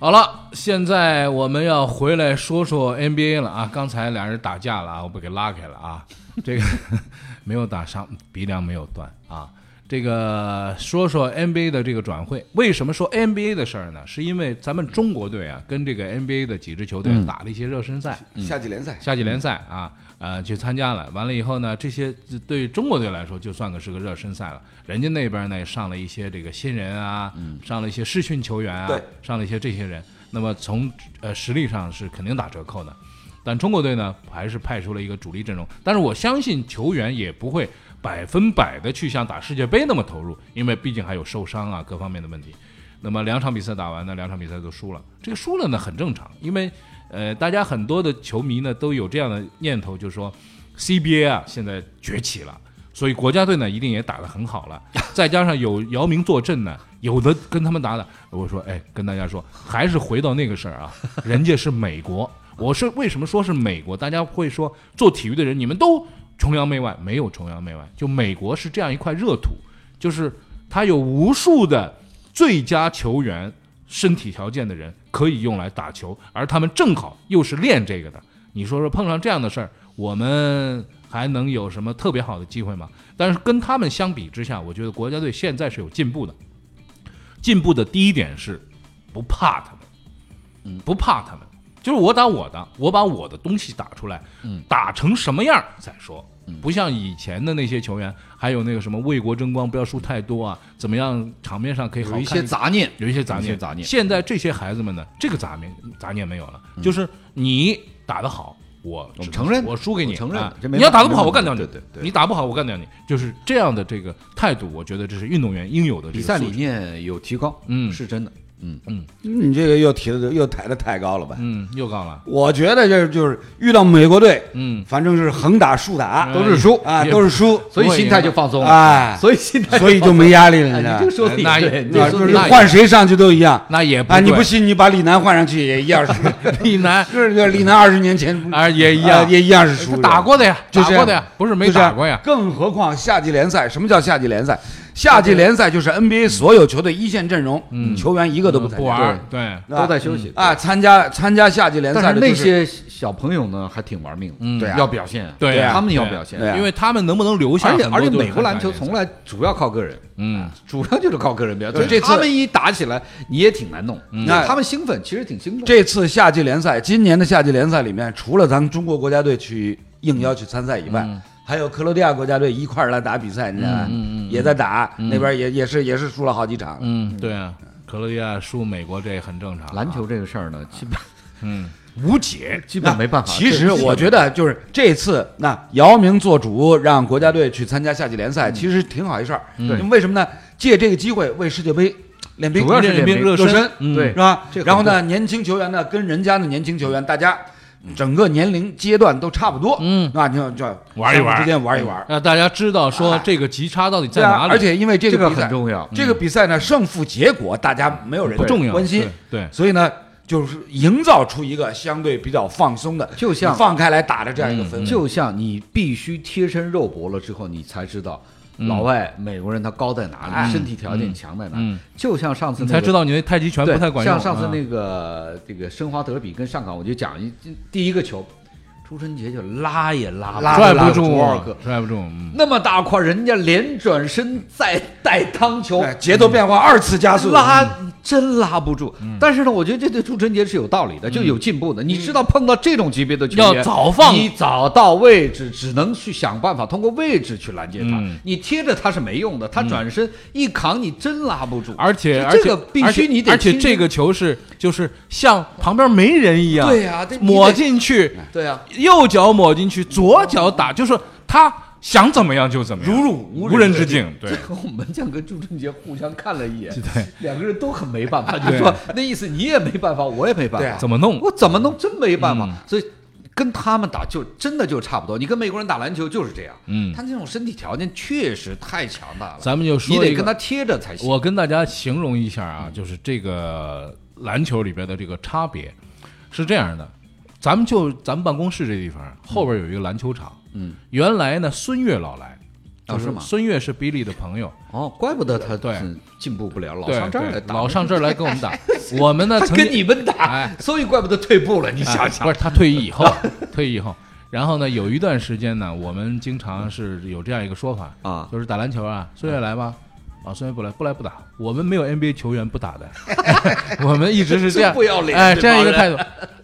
好了，现在我们要回来说说 NBA 了啊！刚才俩人打架了啊，我不给拉开了啊。这个 没有打伤，鼻梁没有断啊。这个说说 NBA 的这个转会，为什么说 NBA 的事儿呢？是因为咱们中国队啊，跟这个 NBA 的几支球队打了一些热身赛，夏季联赛，夏季联赛啊，呃，去参加了。完了以后呢，这些对中国队来说就算个是个热身赛了。人家那边呢也上了一些这个新人啊，上了一些试训球员啊，上了一些这些人。那么从呃实力上是肯定打折扣的。但中国队呢，还是派出了一个主力阵容。但是我相信球员也不会百分百的去像打世界杯那么投入，因为毕竟还有受伤啊各方面的问题。那么两场比赛打完呢，两场比赛都输了。这个输了呢很正常，因为呃大家很多的球迷呢都有这样的念头，就是说 CBA 啊现在崛起了。所以国家队呢一定也打得很好了，再加上有姚明坐镇呢，有的跟他们打打，我说哎，跟大家说，还是回到那个事儿啊，人家是美国，我是为什么说是美国？大家会说做体育的人你们都崇洋媚外，没有崇洋媚外，就美国是这样一块热土，就是他有无数的最佳球员、身体条件的人可以用来打球，而他们正好又是练这个的。你说说碰上这样的事儿，我们还能有什么特别好的机会吗？但是跟他们相比之下，我觉得国家队现在是有进步的。进步的第一点是不怕他们，嗯，不怕他们，就是我打我的，我把我的东西打出来，嗯，打成什么样再说。不像以前的那些球员，还有那个什么为国争光，不要输太多啊，怎么样？场面上可以好看有一些杂念，有一些杂念，杂念现在这些孩子们呢，这个杂念杂念没有了，就是你打得好，我我承认我输给你，承认啊你要打得不好，我干掉你。对对对你打不好，我干掉你，就是这样的这个态度，我觉得这是运动员应有的比赛理。念有提高，嗯是真的，嗯。嗯，你这个又提的又抬的太高了吧？嗯，又高了。我觉得这就是遇到美国队，嗯，反正是横打竖打，都是输。啊，都是输，所以心态就放松了，哎，所以心态所以就没压力了，哎你知道你这个说那也换谁上去都一样。那也不啊，你不信，你把李楠换上去也一样是，李楠。是就是李楠二十年前啊也一啊样，也一样是输，打过的呀，打过的呀，不是没打过呀。更何况夏季联赛，什么叫夏季联赛？夏季联赛就是 NBA 所有球队一线阵容，球员一个都不参加，不玩，对，都在休息。啊，参加参加夏季联赛但是那就是些小朋友呢，还挺玩命的，嗯。对啊。要表现，对啊。他们要表现。因为他们能不能留下而且而且美国篮球从来主要靠个人，嗯。主要就是靠个人表现，所以这次他们一打起来，你也挺难弄，那他们兴奋，其实挺兴奋，这次夏季联赛，今年的夏季联赛里面，除了咱们中国国家队去应邀去参赛以外，嗯。还有克罗地亚国家队一块儿来打比赛，你知道吧？也在打，那边也也是也是输了好几场。嗯，对啊，克罗地亚输美国这很正常啊。篮球这个事儿呢，基本嗯无解，基本没办法。其实我觉得就是这次，那姚明做主，让国家队去参加夏季联嗯赛，其实挺好一事儿。因为为什么呢？借这个机会为世界杯练兵，主要是练兵热身热身，嗯对是吧然后呢，年轻球员呢跟人家的年轻球员，大家整个年龄阶段都差不多，嗯。啊，你就就玩一玩。之间玩一玩。让大家知道说哎。这个级差到底在哪，里，而且因为这这个个比赛很重要。这个比赛呢胜负结果大家没有人不重要，关心，对，所以呢就是营造出一个相对比较放松的，就像放开来打的这样一个氛围。就像你必须贴身肉搏了之后，你才知道老外美国人他高在哪里，哎。身体条件强在哪就像上次你那个才知道你那太极拳对，不太管像上次那个这个申花德比跟上港，我就讲一第一个球，朱晨杰就拉也拉不拉拽不住。拽不住，嗯。那么大块，人家连转身再带汤球，哎节奏变化二次加速，拉真拉不住。但是呢，我觉得这对朱晨杰是有道理的，就有进步的。你知道碰到这种级别的球员，要早放。你早到位置，只能去想办法通过位置去拦截他。嗯。你贴着他是没用的，他转身一扛，你真拉不住。而且而且这个必而且须你得而且这个球是就是像旁边没人一样，对呀这抹进去，对啊，右脚抹进去，左脚打，就是他想怎么样就怎么样，如入无人之境。对，和我们将跟朱晨杰互相看了一眼，对，两个人都很没办法，就说那意思你也没办法，我也没办法，怎么弄？我怎么弄？真没办法。嗯，所以。跟他们打就真的就差不多，你跟美国人打篮球就是这样，嗯。他那种身体条件确实太强大了，咱们就说你得跟他贴着才行。我跟大家形容一下啊，就是这个篮球里边的这个差别是这样的，咱们就咱们办公室这地方后边有一个篮球场，嗯，原来呢孙悦老来，就是孙悦是比利的朋友，哦，怪不得他对。进步不了，老上这儿来打，老上这儿来跟我们打。我们呢，他跟你们打哎，所以怪不得退步了。你想哎想不，是他退役以后，退役以后，然后呢，有一段时间呢，我们经常是有这样一个说法，啊，就是打篮球啊，孙悦来吗？啊，孙悦不来，不来不打。我们没有 NBA 球员不打的，我们一直是这样不要脸哎，这这样一个态度。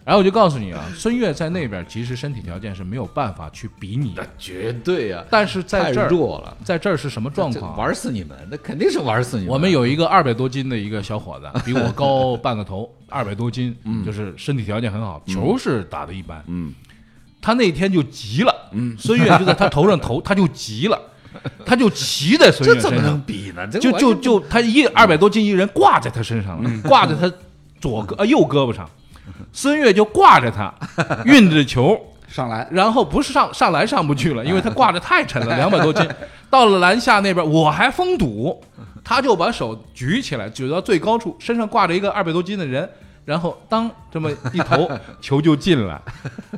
然后我就告诉你啊，孙悦在那边其实身体条件是没有办法去比拟的，绝对啊，但是在这儿，弱了，在这儿是什么状况？啊？玩死你们，那肯定是玩死你们。我们有一个二百多斤的一个小伙子，比我高半个头，二百多斤，就是身体条件很好，球是打的一般。嗯，他那天就急了，嗯，孙悦就在他头上投，他就急了，他就骑在孙这怎么能比呢？就就就他一二百多斤一人挂在他身上了，挂在他左胳呃右胳膊上，孙悦就挂着他，运着球，上来然后不是上上篮上不去了，因为他挂着太沉了，两百多斤。到了篮下那边，我还封堵，他就把手举起来，举到最高处，身上挂着一个二百多斤的人，然后当这么一投，球就进了。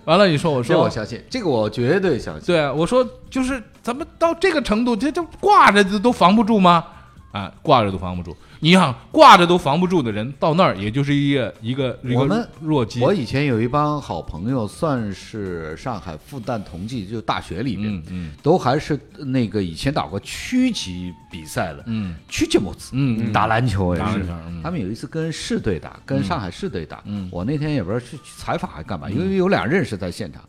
完了，你说我说。这我相信，这个我绝对相信。对啊，我说就是咱们到这个程度，这这挂着都都防不住吗？啊，挂着都防不住。你想挂着都防不住的人，到那儿也就是一个一个一个我们弱鸡。我以前有一帮好朋友，算是上海复旦同济，就大学里面，嗯嗯。都还是那个以前打过区级比赛的，嗯。区级模子，打篮球也是。他们有一次跟市队打，跟上海市队打，嗯。我那天也不知道是去采访还干嘛，因为有俩认识在现场。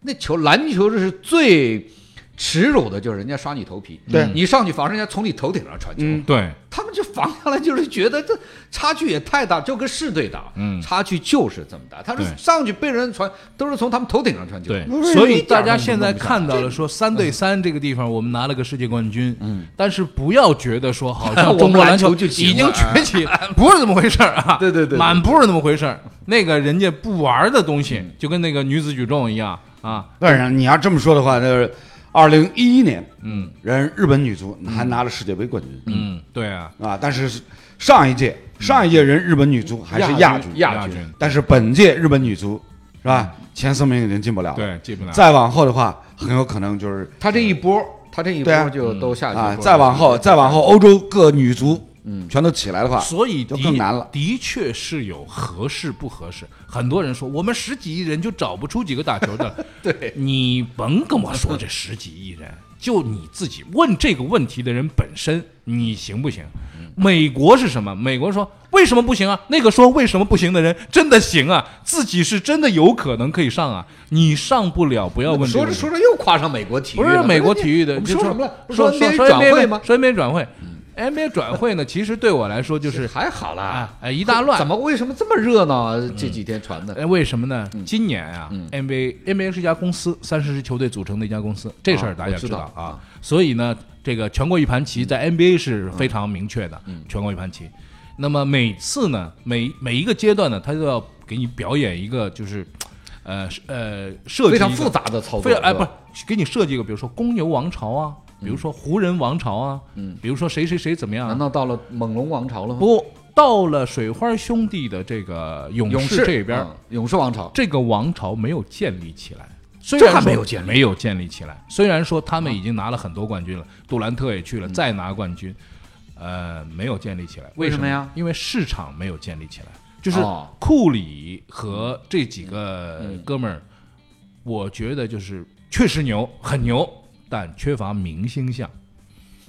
那球篮球这是最耻辱的，就是人家刷你头皮，对。你上去防，人家从你头顶上传球，嗯。对，他们就防下来，就是觉得这差距也太大，就跟市队打，嗯。差距就是这么大。他说上去被人传，都是从他们头顶上传球。对，所以大家现在看到了说三对三这个地方我们拿了个世界冠军，嗯，但是不要觉得说好像 中国篮球我们篮球就已经崛起，不是这么回事儿啊，对对对对。满不是那么回事儿。那个人家不玩的东西，就跟那个女子举重一样啊，当然，你要这么说的话，就是二零一一年，嗯。人日本女足还拿了世界杯冠军。嗯，对啊，啊，但是上一届上一届人日本女足还是亚军，亚军。军，但是本届日本女足是吧，前四名已经进不了了，对，进不了。再往后的话，很有可能就是他这一波，他这一波就都下去啊，了。再往后，再往后，欧洲各女足，嗯，全都起来的话，所以就更难了的确是有合适不合适。很多人说我们十几亿人就找不出几个打球的，对，你甭跟我说这十几亿人，就你自己问这个问题的人本身，你行不行？美国是什么？美国说为什么不行啊？那个说为什么不行的人真的行啊？自己是真的有可能可以上啊？你上不了，不要问。说着说着又夸上美国体育了，不是美国体育的，说什么了？说说转会吗？说 NBA 转会，NBA 转会呢，其实对我来说就是还好啦。啊，哎一大乱。怎么为什么这么热闹啊？这几天传的。哎，为什么呢？嗯。今年啊，NBA NBA 是一家公司，三十支球队组成的一家公司，这事儿大家知道道。啊。所以呢，这个全国一盘棋在 NBA 是非常明确的，嗯。全国一盘棋。那么每次呢，每每一个阶段呢，他都要给你表演一个，就是，呃呃，设计非常复杂的操作，非常哎，不是给你设计一个，比如说公牛王朝啊，比如说湖人王朝啊，嗯，比如说谁谁谁怎么样啊难，道到了猛龙王朝了吗？不到了水花兄弟的这个勇勇士士这边，嗯勇士王朝，这个王朝没有建立起来。虽然没有建立没有建立起来。虽然说他们已经拿了很多冠军了，杜兰特也去了，再拿冠军，呃，没有建立起来。为什么呀？因为市场没有建立起来。就是哦库里和这几个嗯哥们儿，我觉得就是确实牛，很牛，但缺乏明星相。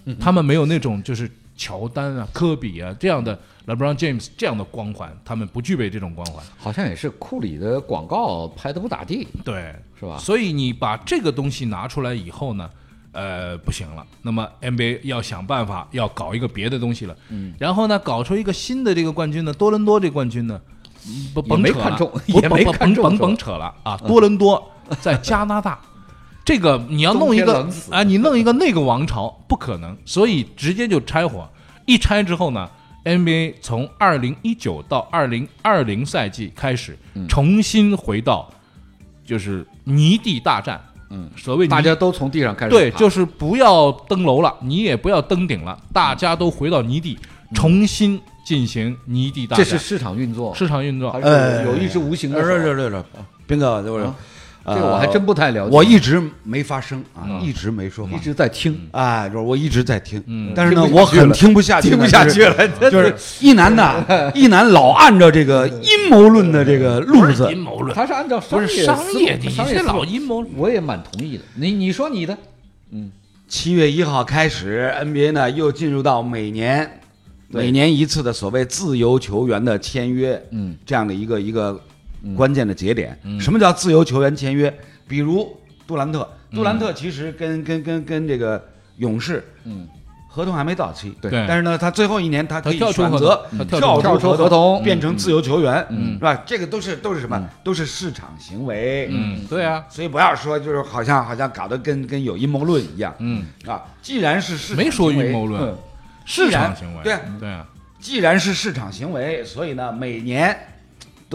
嗯他们没有那种就是乔丹啊、科比啊这样的 LeBron James 这样的光环，他们不具备这种光环。好像也是库里的广告拍的不咋地，对，是吧？所以你把这个东西拿出来以后呢，呃，不行了。那么 NBA 要想办法要搞一个别的东西了，嗯，然后呢，搞出一个新的这个冠军呢，多伦多这冠军呢，嗯不没甭扯了看中也没看中甭甭甭扯了啊！多伦多在加拿大，这个你要弄一个啊，你弄一个那个王朝不可能，所以直接就拆伙。一拆之后呢，NBA 从二零一九到二零二零赛季开始，嗯重新回到就是泥地大战。嗯，所谓泥大家都从地上开始对，就是不要登楼了，你也不要登顶了，大家都回到泥地，重新进行泥地大战。这是市场运作，市场运作还，呃是有有一只无形的是手是是是，斌哥，就是啊这个我还真不太了解。我一直没发声啊，嗯一直没说话一。直在听，哎，就是我一直在听，嗯但是呢，我很听不下去，听不下去了，就是一男的，一男老按照这个阴谋论的这个路子阴，谋论，他是按照不是商业，你这商业老阴谋。我也蛮同意的。你你说你的，嗯七月一号开始，NBA 呢又进入到每年每年一次的所谓自由球员的签约，嗯，这样的一个一个关键的节点。什么叫自由球员签约？比如杜兰特，杜兰特其实跟跟跟跟这个勇士，嗯，合同还没到期，对。但是呢，他最后一年他可以选择同跳跳出合合同变成自由球员，嗯。是吧？这个都是都是什么？都是市场行为。嗯，对啊，所以不要说就是好像好像搞得跟跟有阴谋论一样嗯，啊！既然是市场没说阴谋论。嗯，市场行为，对啊。对啊，既然是市场行为，所以呢，每年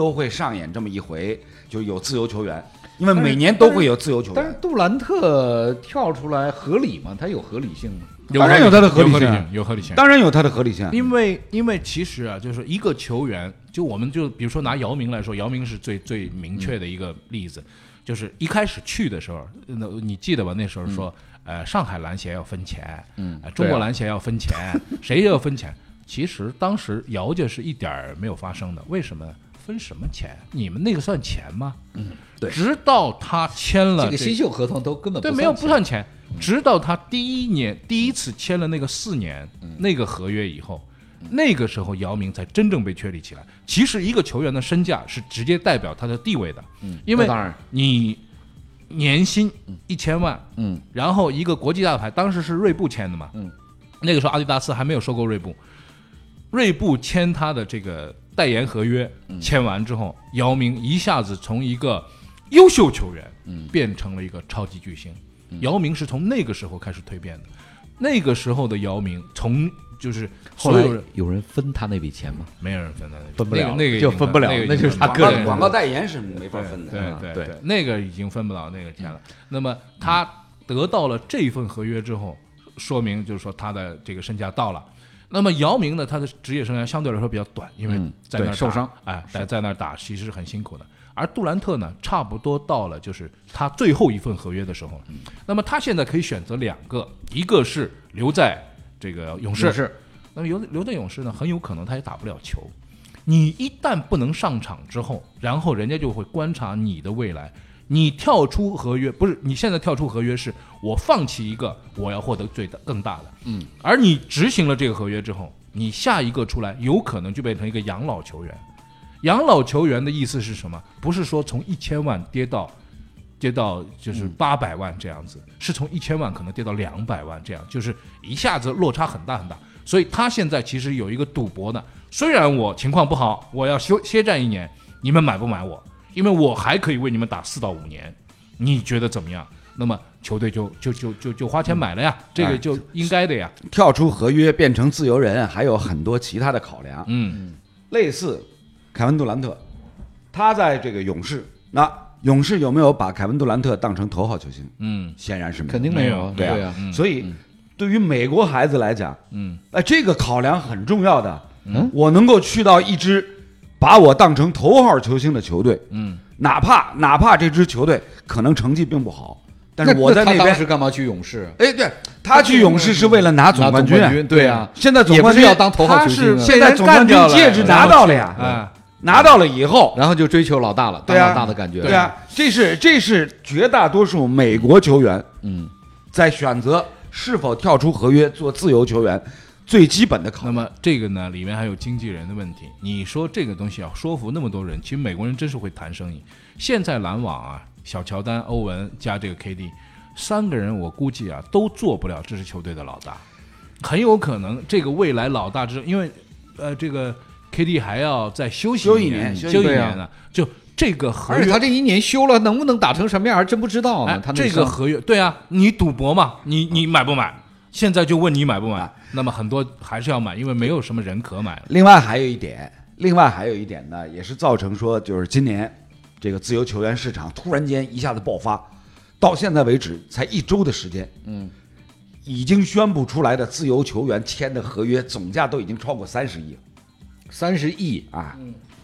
都会上演这么一回，就有自由球员，因为每年都会有自由球员但是员。杜兰特跳出来合理吗？他有合理性吗？当然有他的合理性有合理性。当然有他的合理性，因为因为其实啊，就是一个球员，就我们就比如说拿姚明来说，姚明是最最明确的一个例子，就是一开始去的时候，那你记得吧？那时候说，呃，上海篮协要分钱，嗯呃中国篮协要分钱，谁要分钱？其实当时姚家是一点儿没有发生的，为什么？分什么钱？你们那个算钱吗？嗯，对。直到他签了这个新秀合同都根本对，没有不算钱。直到他第一年第一次签了那个四年嗯。那个合约以后，那个时候姚明才真正被确立起来。其实一个球员的身价是直接代表他的地位的，因为当然。你年薪一千万，嗯，然后一个国际大牌，当时是锐步签的嘛，嗯，那个时候阿迪达斯还没有收购锐步，锐步签他的这个代言合约，嗯签完之后，姚明一下子从一个优秀球员，嗯变成了一个超级巨星。姚明是从那个时候开始蜕变的，那个时候的姚明，从就是后来有人分他那笔钱吗？没有人分的，分不了那个就分不了那就是他个人的广告代言是没法分的。对对对，那个已经分不了那个钱了。那么他得到了这份合约之后，说明就是说他的这个身价到了。那么姚明呢，他的职业生涯相对来说比较短，因为嗯在那受伤，哎，在在那儿打其实是很辛苦的。而杜兰特呢，差不多到了就是他最后一份合约的时候了。那么他现在可以选择两个，一个是留在这个勇士，是那么留留在勇士呢，很有可能他也打不了球。你一旦不能上场之后，然后人家就会观察你的未来。你跳出合约，不是你现在跳出合约，是我放弃一个，我要获得最大更大的。嗯，而你执行了这个合约之后，你下一个出来，有可能就变成一个养老球员。养老球员的意思是什么？不是说从一千万跌到跌到就是八百万这样子，是从一千万可能跌到两百万这样，就是一下子落差很大很大。所以他现在其实有一个赌博呢，虽然我情况不好，我要休歇战一年，你们买不买我？因为我还可以为你们打四到五年，你觉得怎么样？那么球队就就就就就花钱买了呀，这个就应该的呀。跳出合约变成自由人，还有很多其他的考量，嗯。类似凯文杜兰特，他在这个勇士，那勇士有没有把凯文杜兰特当成头号球星？嗯。显然是没有。肯定没有啊，对啊。对啊，嗯所以对于美国孩子来讲，嗯。哎，这个考量很重要的。嗯，我能够去到一支把我当成头号球星的球队，嗯，哪怕哪怕这支球队可能成绩并不好，但是那我在他当边，时干嘛去勇士？哎，对他去勇士是为了拿总冠军，对啊，现在总冠军要当头号球星啊，现在总冠军戒指拿到了呀，嗯，拿到了以后，然后就追求老大了，当老大的感觉，对啊，这是这是绝大多数美国球员嗯，在选择是否跳出合约做自由球员最基本的考虑那。么这个呢，里面还有经纪人的问题。你说这个东西要说服那么多人，其实美国人真是会谈生意。现在篮网啊，小乔丹、欧文加这个 KD 三个人，我估计啊都做不了这支球队的老大，很有可能这个未来老大之，因为呃这个 KD 还要再休息一一年，休一年呢，就这个合而且约他这一年休了，能不能打成什么样还真不知道呢。哎他，这个合约，对啊，你赌博嘛，你你买不买？现在就问你买不买？那么很多还是要买，因为没有什么人可买了。另外还有一点，另外还有一点呢，也是造成说，就是今年这个自由球员市场突然间一下子爆发，到现在为止才一周的时间，嗯，已经宣布出来的自由球员签的合约总价都已经超过三十亿。了三十亿，啊！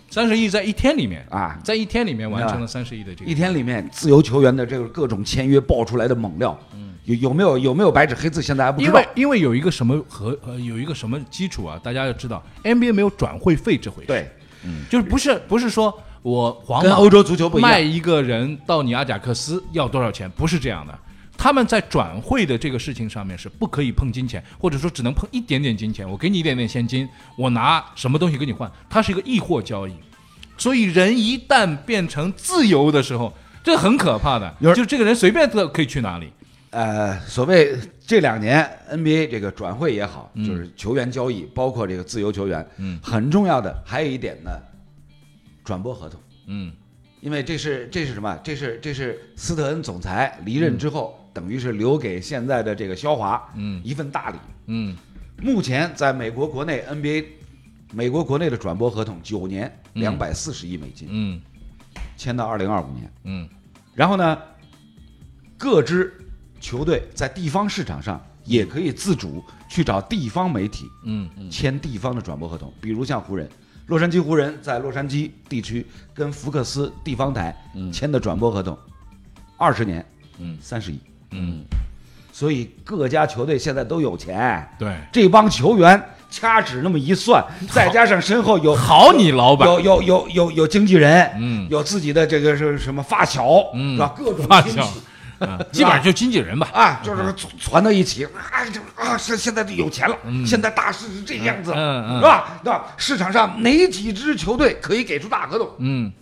三十亿在一天里面啊。在一天里面完成了三十亿的这个。一天里面自由球员的这个各种签约爆出来的猛料，有有没有有没有白纸黑字？现在还不知道因为。因为有一个什么和呃有一个什么基础啊，大家要知道，NBA 没有转会费这回事，对，就是不是不是说我皇马跟欧洲足球不一样卖一个人到你阿贾克斯要多少钱，不是这样的。他们在转会的这个事情上面是不可以碰金钱，或者说只能碰一点点金钱。我给你一点点现金，我拿什么东西跟你换？它是一个易货交易。所以人一旦变成自由的时候，这很可怕的，就这个人随便都可以去哪里。呃，所谓这两年 NBA 这个转会也好，嗯就是球员交易，包括这个自由球员，嗯很重要的还有一点呢，转播合同，嗯因为这是这是什么？这是这是斯特恩总裁离任之后，等于是留给现在的这个肖华嗯一份大礼。嗯目前在美国国内 NBA，美国国内的转播合同九年嗯两百四十亿美金，嗯签到二零二五年。嗯然后呢，各支球队在地方市场上也可以自主去找地方媒体嗯签地方的转播合同，比如像湖人，洛杉矶湖人在洛杉矶地区跟福克斯地方台签的转播合同，二十年，嗯。三十亿。嗯，所以各家球队现在都有钱，对，这帮球员掐指那么一算，再加上身后有好你老板。有有有有有经纪人，嗯。有自己的这个是什么发小，嗯。是吧？各种发小 基本上就经纪人吧。啊，就是攒攒到一起啊，就啊，现现在就有钱了，现在大势是这样子，嗯嗯是吧？对吧？市场上哪几支球队可以给出大合同？嗯，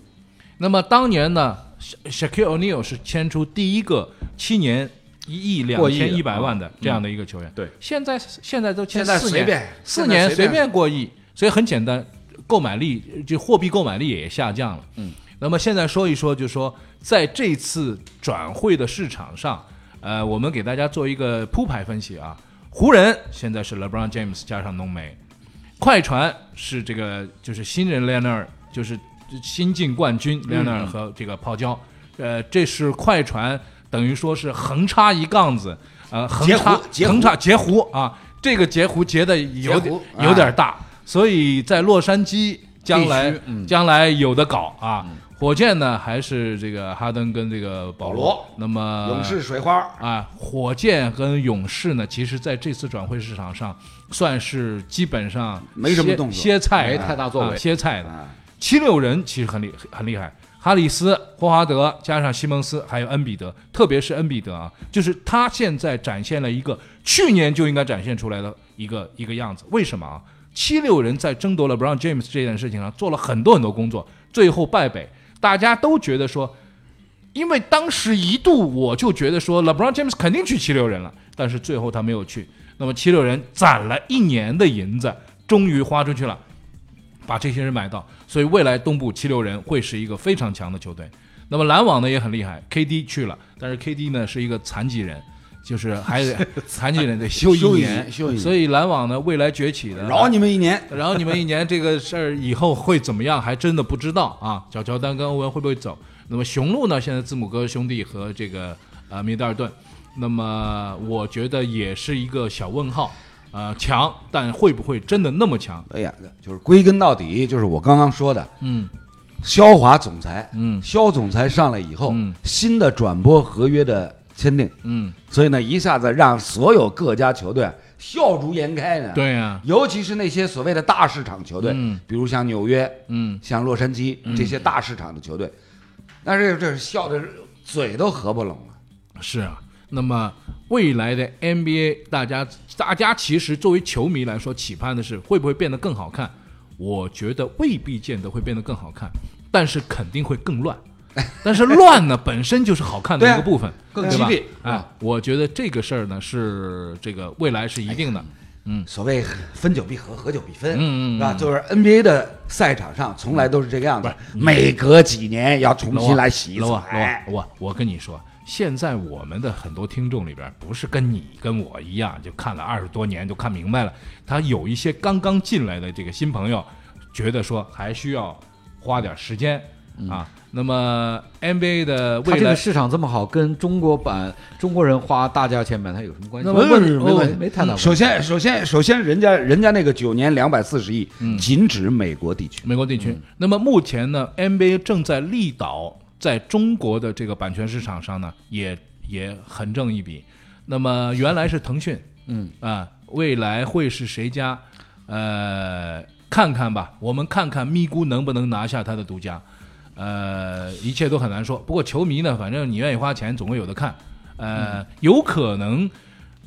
那么当年呢，Sha-，Shaquille O'Neal 是签出第一个七年一亿两千一百万的这样的一个球员。对，现在现在都签四年，随便四年随便过亿，所以很简单，购买力就货币购买力也下降了。嗯，那么现在说一说，就说在这次转会的市场上，呃，我们给大家做一个铺排分析啊。湖人现在是 LeBron James 加上浓眉，快船是这个就是新人 Leonard，就是新晋冠军 Leonard 和这个泡椒，呃，这是快船等于说是横插一杠子，呃，横插横插截胡啊，这个截胡截的有点有点大，所以在洛杉矶将来将来有的搞啊。火箭呢还是这个哈登跟这个保保罗。那么勇士水花，啊，火箭跟勇士呢，其实在这次转会市场上算是基本上没什么动作。歇菜没太大作为。啊歇菜的。啊，七六人其实很厉很厉害，哈里斯、霍华德加上西蒙斯还有恩比德，特别是恩比德啊，就是他现在展现了一个去年就应该展现出来的一个一个样子。为什么啊？七六人在争夺了 Brown James 这件事情上做了很多很多工作，最后败北，大家都觉得说。因为当时一度我就觉得说，LeBron James 肯定去七六人了，但是最后他没有去。那么七六人攒了一年的银子，终于花出去了，把这些人买到，所以未来东部七六人会是一个非常强的球队。那么篮网呢也很厉害，KD 去了，但是 KD 呢是一个残疾人，就是还得 残疾人得休休一年年休一年所以篮网呢未来崛起的，饶你们一年。然后你们一年这个事儿以后会怎么样，还真的不知道啊。小乔丹跟欧文会不会走？那么雄鹿呢？现在字母哥兄弟和这个呃米德尔顿，那么我觉得也是一个小问号。呃，强，但会不会真的那么强？哎呀，就是归根到底，就是我刚刚说的，嗯肖华总裁，嗯肖总裁上来以后，嗯新的转播合约的签订，嗯，所以呢，一下子让所有各家球队笑逐颜开呢。，对呀、尤其是那些所谓的大市场球队，嗯比如像纽约、嗯，像洛杉矶这些大市场的球队，但是这笑的嘴都合不拢了。是啊。那么未来的 NBA，大家大家其实作为球迷来说，期盼的是会不会变得更好看？我觉得未必见得会变得更好看，但是肯定会更乱。但是乱呢，本身就是好看的一个部分，对吧更激烈啊！我觉得这个事儿呢是这个未来是一定的。嗯所谓分久必合，合久必分，嗯嗯嗯是吧？就是 NBA 的赛场上从来都是这个样子，每隔几年要重新来洗一次。我我跟你说，现在我们的很多听众里边，不是跟你跟我一样，就看了二十多年就看明白了。他有一些刚刚进来的这个新朋友，觉得说还需要花点时间啊。那么 NBA 的未来这个市场这么好，跟中国版中国人花大价钱买它有什么关系？没哦没没太大关系。首先，首先，首先，人家人家那个九年两百四十亿，嗯仅指美国地区。美国地区。那么目前呢，NBA 正在力导在中国的这个版权市场上呢，也也横挣一笔。那么原来是腾讯，嗯啊，未来会是谁家？呃，看看吧，我们看看咪咕能不能拿下它的独家。呃，一切都很难说。不过球迷呢，反正你愿意花钱，总会有的看。呃，有可能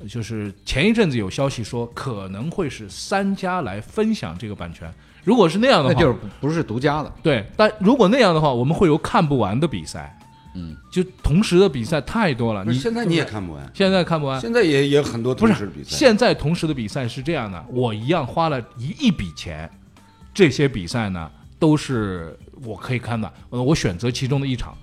就是前一阵子有消息说，可能会是三家来分享这个版权。如果是那样的话，那就是不不是独家的。对，但如果那样的话，我们会有看不完的比赛。嗯，就同时的比赛太多了，你现在你也看不完，现在看不完。现在也也很多同时比赛。现在同时的比赛是这样的，我一样花了一一笔钱，这些比赛呢都是我可以看的，呃我选择其中的一场。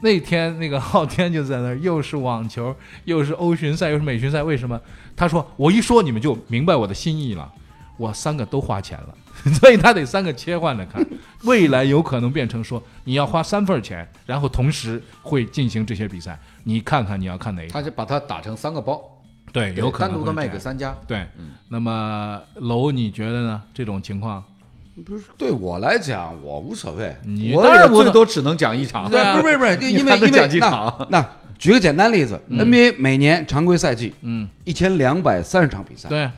那天那个昊天就在那儿，又是网球，又是欧巡赛，又是美巡赛，为什么？他说我一说你们就明白我的心意了，我三个都花钱了，所以他得三个切换着看。未来有可能变成说你要花三份钱，然后同时会进行这些比赛，你看看你要看哪一场。他就把它打成三个包，对，有可能单独的卖给三家。对，那么楼你觉得呢？这种情况，不是对我来讲，我无所谓。你我当然最多只能讲一场。对啊不是不是不是，因为因为那那举个简单例子，NBA 每年常规赛季嗯，一千两百三十场比赛，对，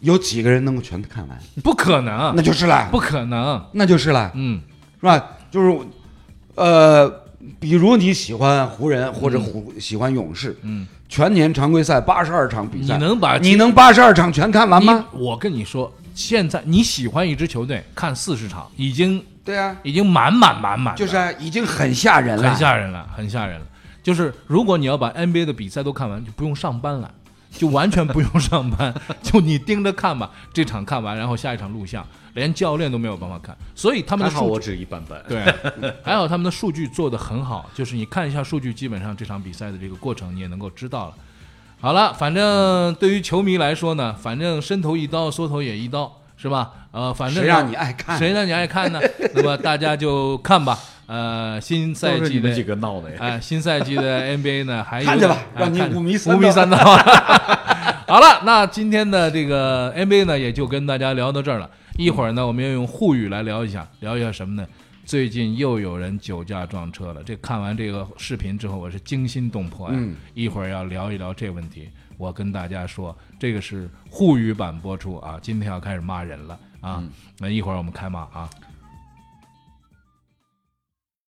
有几个人能够全看完？不可能那，就是了，不可能，那就是了，嗯是吧？就是呃，比如你喜欢湖人或者湖喜欢勇士，嗯，全年常规赛八十二场比赛，你能把你能八十二场全看完吗？我跟你说，现在你喜欢一支球队，看四十场，已经对啊，已经满满满满，就是啊，已经很吓人了，很吓人了，很吓人了。就是如果你要把 NBA 的比赛都看完，就不用上班了，就完全不用上班，就你盯着看吧，这场看完，然后下一场录像，连教练都没有办法看，所以他们还好我的数据只一般般。对，还好他们的数据做得很好，就是你看一下数据，基本上这场比赛的这个过程你也能够知道了。好了，反正对于球迷来说呢，反正伸头一刀，缩头也一刀，是吧？呃，反正谁让你爱看？谁让你爱看呢？那么大家就看吧。呃，新赛季的几个闹的呀。哎，新赛季的 NBA 呢，还有看着吧哎让你五迷三道五迷三道。好了，那今天的这个 NBA 呢，也就跟大家聊到这儿了。一会儿呢，我们要用沪语来聊一下，聊一下什么呢？最近又有人酒驾撞车了。这看完这个视频之后，我是惊心动魄呀。嗯一会儿要聊一聊这个问题。我跟大家说，这个是沪语版播出啊，今天要开始骂人了啊。那一会儿我们开骂啊。